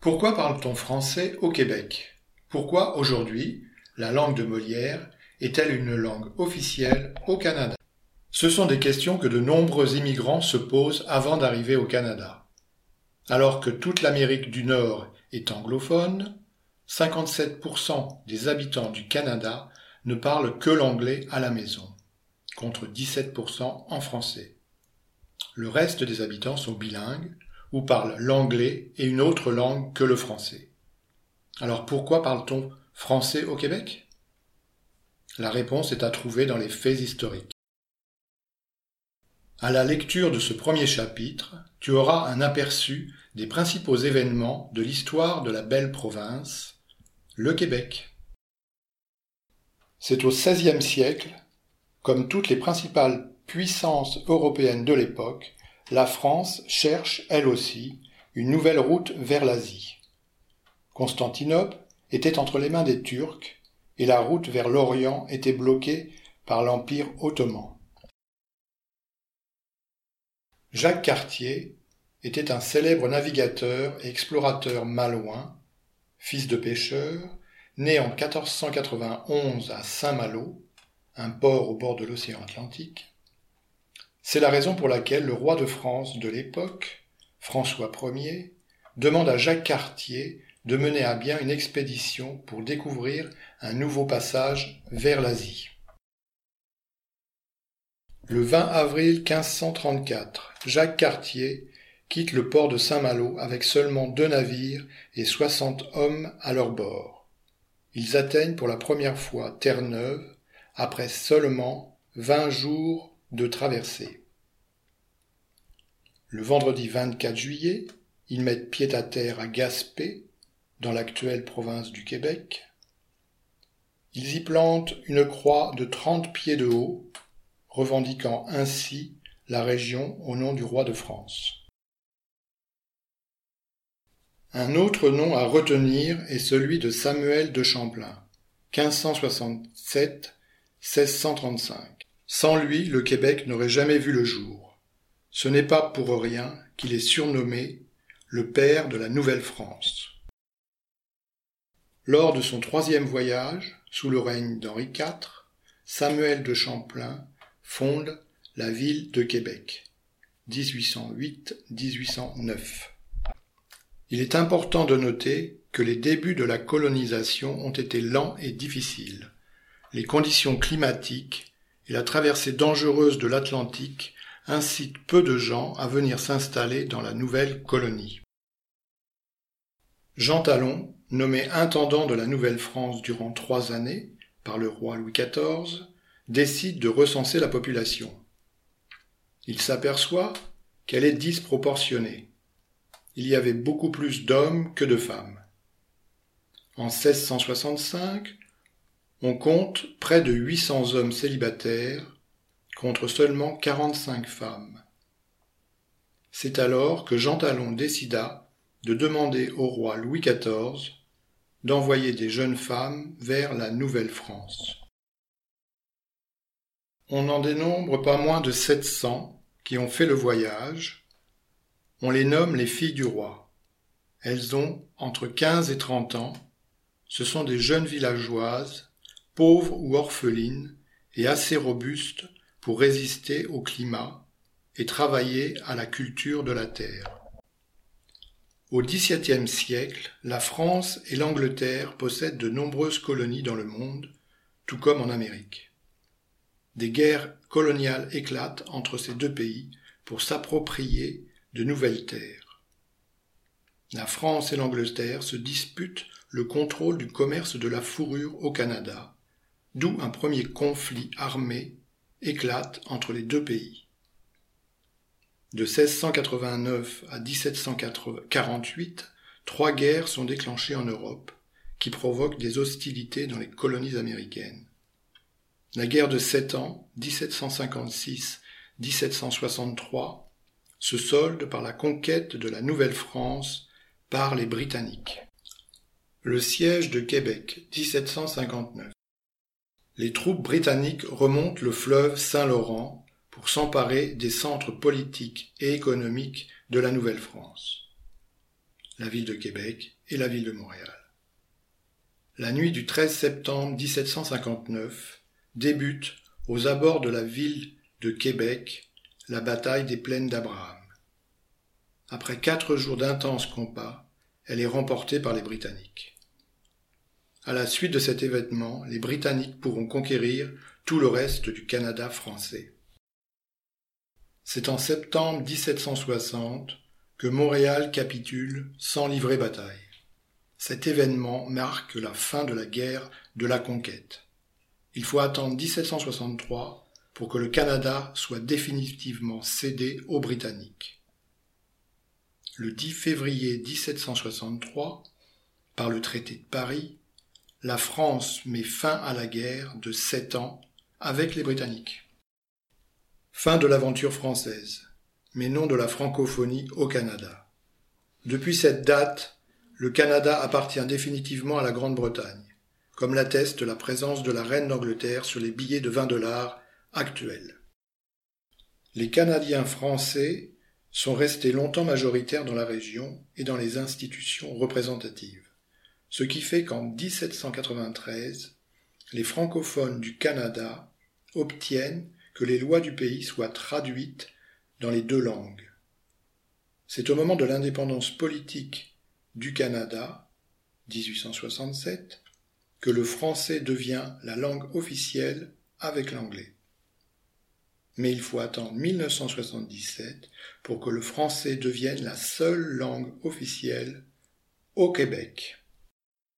Pourquoi parle-t-on français au Québec? Pourquoi aujourd'hui la langue de Molière est-elle une langue officielle au Canada? Ce sont des questions que de nombreux immigrants se posent avant d'arriver au Canada. Alors que toute l'Amérique du Nord est anglophone, 57% des habitants du Canada ne parlent que l'anglais à la maison, contre 17% en français. Le reste des habitants sont bilingues, ou parlent l'anglais et une autre langue que le français. Alors pourquoi parle-t-on français au Québec? La réponse est à trouver dans les faits historiques. À la lecture de ce premier chapitre, tu auras un aperçu des principaux événements de l'histoire de la belle province, le Québec. C'est au XVIe siècle, comme toutes les principales puissances européennes de l'époque, la France cherche, elle aussi, une nouvelle route vers l'Asie. Constantinople était entre les mains des Turcs et la route vers l'Orient était bloquée par l'Empire ottoman. Jacques Cartier était un célèbre navigateur et explorateur malouin, fils de pêcheur, né en 1491 à Saint-Malo, un port au bord de l'océan Atlantique, c'est la raison pour laquelle le roi de France de l'époque, François Ier, demande à Jacques Cartier de mener à bien une expédition pour découvrir un nouveau passage vers l'Asie. Le 20 avril 1534, Jacques Cartier quitte le port de Saint-Malo avec seulement deux navires et soixante hommes à leur bord. Ils atteignent pour la première fois Terre-Neuve après seulement vingt jours de traversée. Le vendredi 24 juillet, ils mettent pied à terre à Gaspé, dans l'actuelle province du Québec. Ils y plantent une croix de trente pieds de haut, revendiquant ainsi la région au nom du roi de France. Un autre nom à retenir est celui de Samuel de Champlain, 1567-1635. Sans lui, le Québec n'aurait jamais vu le jour. Ce n'est pas pour rien qu'il est surnommé le père de la Nouvelle-France. Lors de son troisième voyage, sous le règne d'Henri IV, Samuel de Champlain fonde la ville de Québec. 1808-1809. Il est important de noter que les débuts de la colonisation ont été lents et difficiles. Les conditions climatiques et la traversée dangereuse de l'Atlantique incite peu de gens à venir s'installer dans la nouvelle colonie. Jean Talon, nommé intendant de la Nouvelle-France durant trois années par le roi Louis XIV, décide de recenser la population. Il s'aperçoit qu'elle est disproportionnée. Il y avait beaucoup plus d'hommes que de femmes. En 1665, on compte près de 800 hommes célibataires contre seulement quarante-cinq femmes. C'est alors que Jean Talon décida de demander au roi Louis XIV d'envoyer des jeunes femmes vers la Nouvelle-France. On n'en dénombre pas moins de sept cents qui ont fait le voyage. On les nomme les filles du roi. Elles ont entre quinze et trente ans. Ce sont des jeunes villageoises, pauvres ou orphelines, et assez robustes pour résister au climat et travailler à la culture de la terre. Au XVIIe siècle, la France et l'Angleterre possèdent de nombreuses colonies dans le monde, tout comme en Amérique. Des guerres coloniales éclatent entre ces deux pays pour s'approprier de nouvelles terres. La France et l'Angleterre se disputent le contrôle du commerce de la fourrure au Canada, d'où un premier conflit armé éclate entre les deux pays. De 1689 à 1748, trois guerres sont déclenchées en Europe, qui provoquent des hostilités dans les colonies américaines. La guerre de sept ans, 1756-1763, se solde par la conquête de la Nouvelle-France par les Britanniques. Le siège de Québec, 1759 les troupes britanniques remontent le fleuve Saint-Laurent pour s'emparer des centres politiques et économiques de la Nouvelle-France. la ville de Québec et la ville de Montréal. La nuit du 13 septembre 1759 débute aux abords de la ville de Québec la bataille des plaines d'Abraham. Après quatre jours d'intenses combats, elle est remportée par les Britanniques. À la suite de cet événement, les Britanniques pourront conquérir tout le reste du Canada français. C'est en septembre 1760 que Montréal capitule sans livrer bataille. Cet événement marque la fin de la guerre de la conquête. Il faut attendre 1763 pour que le Canada soit définitivement cédé aux Britanniques. Le 10 février 1763, par le traité de Paris, la France met fin à la guerre de sept ans avec les Britanniques. Fin de l'aventure française, mais non de la francophonie au Canada. Depuis cette date, le Canada appartient définitivement à la Grande-Bretagne, comme l'atteste la présence de la reine d'Angleterre sur les billets de 20 dollars actuels. Les Canadiens français sont restés longtemps majoritaires dans la région et dans les institutions représentatives, ce qui fait qu'en 1793, les francophones du Canada obtiennent que les lois du pays soient traduites dans les deux langues. C'est au moment de l'indépendance politique du Canada, 1867, que le français devient la langue officielle avec l'anglais. Mais il faut attendre 1977 pour que le français devienne la seule langue officielle au Québec.